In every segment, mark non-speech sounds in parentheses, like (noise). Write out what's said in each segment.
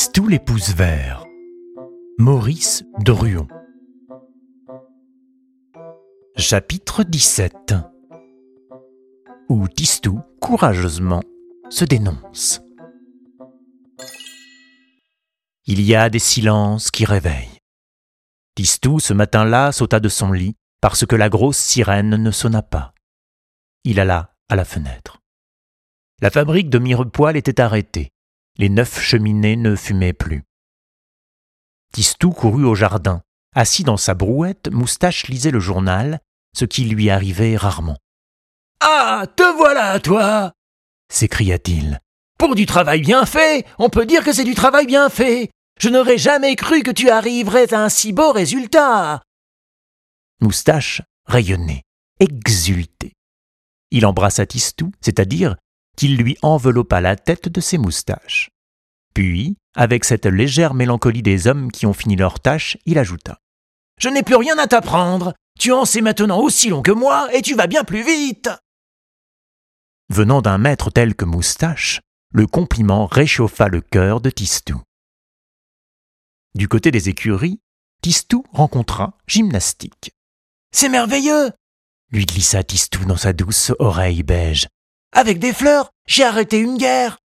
Tistou les pouces verts. Maurice. Chapitre 17 Où Tistou, courageusement, se dénonce. Il y a des silences qui réveillent. Tistou, ce matin-là, sauta de son lit parce que la grosse sirène ne sonna pas. Il alla à la fenêtre. La fabrique de Mirepoil était arrêtée. Les neuf cheminées ne fumaient plus. Tistou courut au jardin. Assis dans sa brouette, Moustache lisait le journal, ce qui lui arrivait rarement. Ah, te voilà, toi s'écria-t-il. Pour du travail bien fait, on peut dire que c'est du travail bien fait. Je n'aurais jamais cru que tu arriverais à un si beau résultat. Moustache rayonnait, exultait. Il embrassa Tistou, c'est-à-dire qu'il lui enveloppa la tête de ses moustaches. Puis, avec cette légère mélancolie des hommes qui ont fini leur tâche, il ajouta Je n'ai plus rien à t'apprendre. Tu en sais maintenant aussi long que moi et tu vas bien plus vite. Venant d'un maître tel que Moustache, le compliment réchauffa le cœur de Tistou. Du côté des écuries, Tistou rencontra Gymnastique. C'est merveilleux lui glissa Tistou dans sa douce oreille beige. Avec des fleurs, j'ai arrêté une guerre.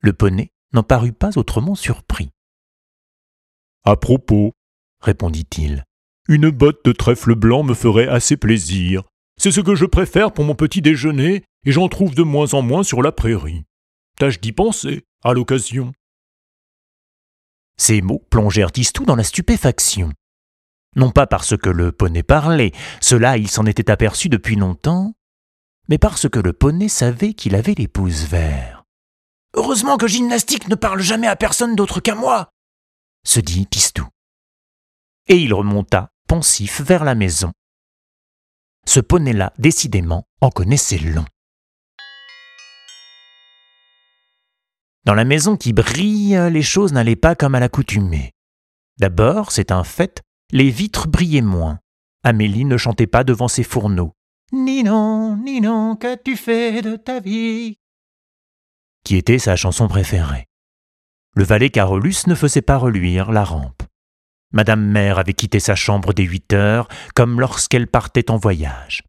Le poney n'en parut pas autrement surpris. À propos, répondit-il, une botte de trèfle blanc me ferait assez plaisir. C'est ce que je préfère pour mon petit déjeuner, et j'en trouve de moins en moins sur la prairie. Tâche d'y penser, à l'occasion. Ces mots plongèrent Tistou dans la stupéfaction. Non pas parce que le poney parlait, cela il s'en était aperçu depuis longtemps, mais parce que le poney savait qu'il avait les pouces verts. Heureusement que Gymnastique ne parle jamais à personne d'autre qu'à moi, se dit Tistou. Et il remonta, pensif, vers la maison. Ce poney-là, décidément, en connaissait long. Dans la maison qui brille, les choses n'allaient pas comme à l'accoutumée. D'abord, c'est un fait, les vitres brillaient moins. Amélie ne chantait pas devant ses fourneaux. Ninon, Ninon, qu'as-tu fait de ta vie? Qui était sa chanson préférée. Le valet Carolus ne faisait pas reluire la rampe. Madame Mère avait quitté sa chambre dès huit heures, comme lorsqu'elle partait en voyage.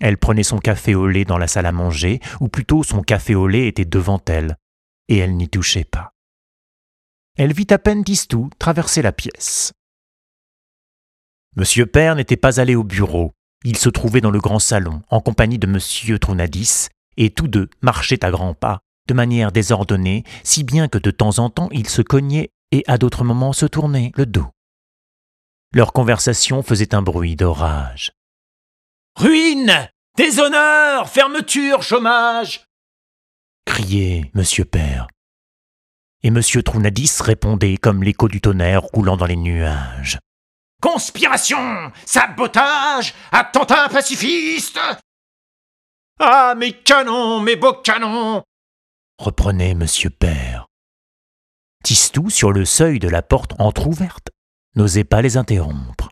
Elle prenait son café au lait dans la salle à manger, ou plutôt son café au lait était devant elle, et elle n'y touchait pas. Elle vit à peine Tistou traverser la pièce. Monsieur Père n'était pas allé au bureau. Il se trouvait dans le grand salon, en compagnie de Monsieur Trounadis, et tous deux marchaient à grands pas, de manière désordonnée, si bien que de temps en temps ils se cognaient et à d'autres moments se tournaient le dos. Leur conversation faisait un bruit d'orage. Ruine Déshonneur Fermeture Chômage criait Monsieur Père. Et Monsieur Trounadis répondait comme l'écho du tonnerre roulant dans les nuages. Conspiration Sabotage Attentat pacifiste Ah, mes canons, mes beaux canons reprenait Monsieur Père. Tistou, sur le seuil de la porte entr'ouverte, n'osait pas les interrompre.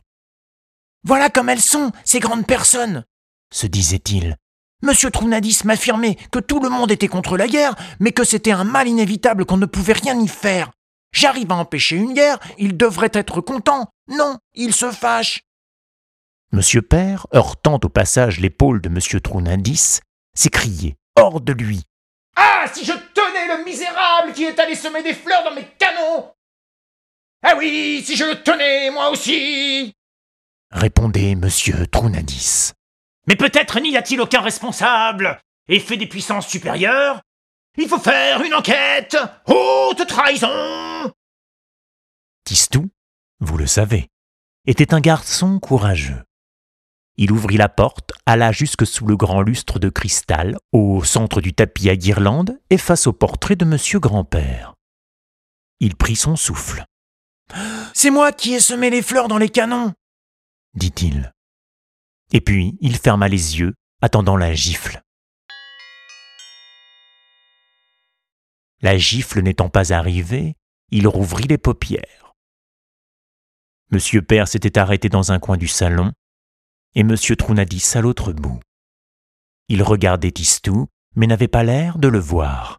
Voilà comme elles sont, ces grandes personnes se disait-il. Monsieur Trounadis m'affirmait que tout le monde était contre la guerre, mais que c'était un mal inévitable qu'on ne pouvait rien y faire. J'arrive à empêcher une guerre, il devrait être content. Non, il se fâche. Monsieur Père, heurtant au passage l'épaule de Monsieur Trounadis, s'écriait, hors de lui. Ah, si je tenais le misérable qui est allé semer des fleurs dans mes canons Ah oui, si je le tenais, moi aussi répondait Monsieur Trounadis. Mais peut-être n'y a-t-il aucun responsable Effet des puissances supérieures Il faut faire une enquête Haute trahison Tistou, vous le savez, était un garçon courageux. Il ouvrit la porte, alla jusque sous le grand lustre de cristal, au centre du tapis à guirlande et face au portrait de Monsieur Grand-Père. Il prit son souffle. (gasps) C'est moi qui ai semé les fleurs dans les canons, dit-il. Et puis il ferma les yeux, attendant la gifle. La gifle n'étant pas arrivée, il rouvrit les paupières. Monsieur Père s'était arrêté dans un coin du salon, et M. Trounadis à l'autre bout. Il regardait Tistou, mais n'avait pas l'air de le voir.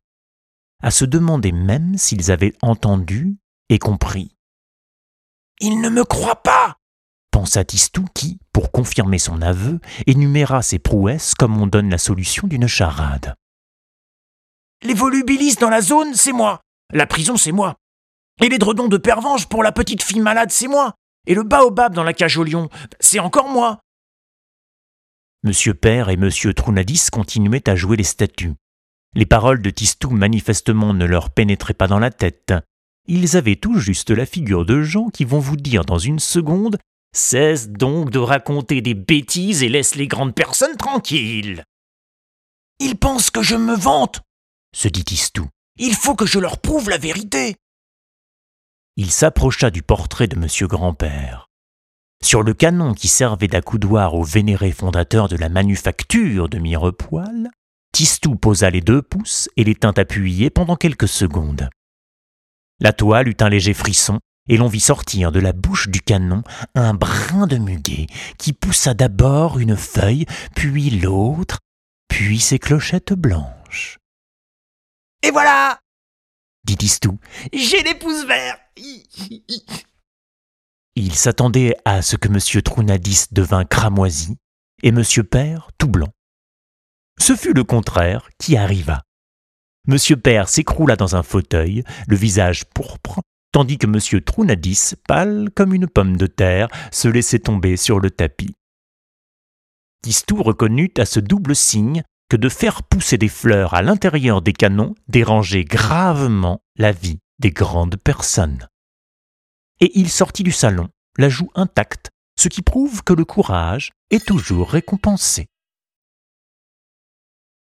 à se demander même s'ils avaient entendu et compris. Il ne me croit pas pensa Tistou qui, pour confirmer son aveu, énuméra ses prouesses comme on donne la solution d'une charade. Les volubilistes dans la zone, c'est moi. La prison, c'est moi. Et les dredons de pervenche pour la petite fille malade, c'est moi. Et le baobab dans la cage au lion, c'est encore moi. Monsieur Père et Monsieur Trounadis continuaient à jouer les statues. Les paroles de Tistou manifestement ne leur pénétraient pas dans la tête. Ils avaient tout juste la figure de gens qui vont vous dire dans une seconde Cesse donc de raconter des bêtises et laisse les grandes personnes tranquilles. Ils pensent que je me vante, se dit Tistou. Il faut que je leur prouve la vérité. Il s'approcha du portrait de Monsieur Grand-Père. Sur le canon qui servait d'accoudoir au vénéré fondateur de la manufacture de Mirepoil, Tistou posa les deux pouces et les tint appuyés pendant quelques secondes. La toile eut un léger frisson et l'on vit sortir de la bouche du canon un brin de muguet qui poussa d'abord une feuille, puis l'autre, puis ses clochettes blanches. Et voilà dit Tistou. J'ai les pouces verts Il s'attendait à ce que M. Trounadis devint cramoisi et M. Père tout blanc. Ce fut le contraire qui arriva. M. Père s'écroula dans un fauteuil, le visage pourpre, tandis que M. Trounadis, pâle comme une pomme de terre, se laissait tomber sur le tapis. Tistou reconnut à ce double signe que de faire pousser des fleurs à l'intérieur des canons dérangeait gravement la vie des grandes personnes. Et il sortit du salon, la joue intacte, ce qui prouve que le courage est toujours récompensé.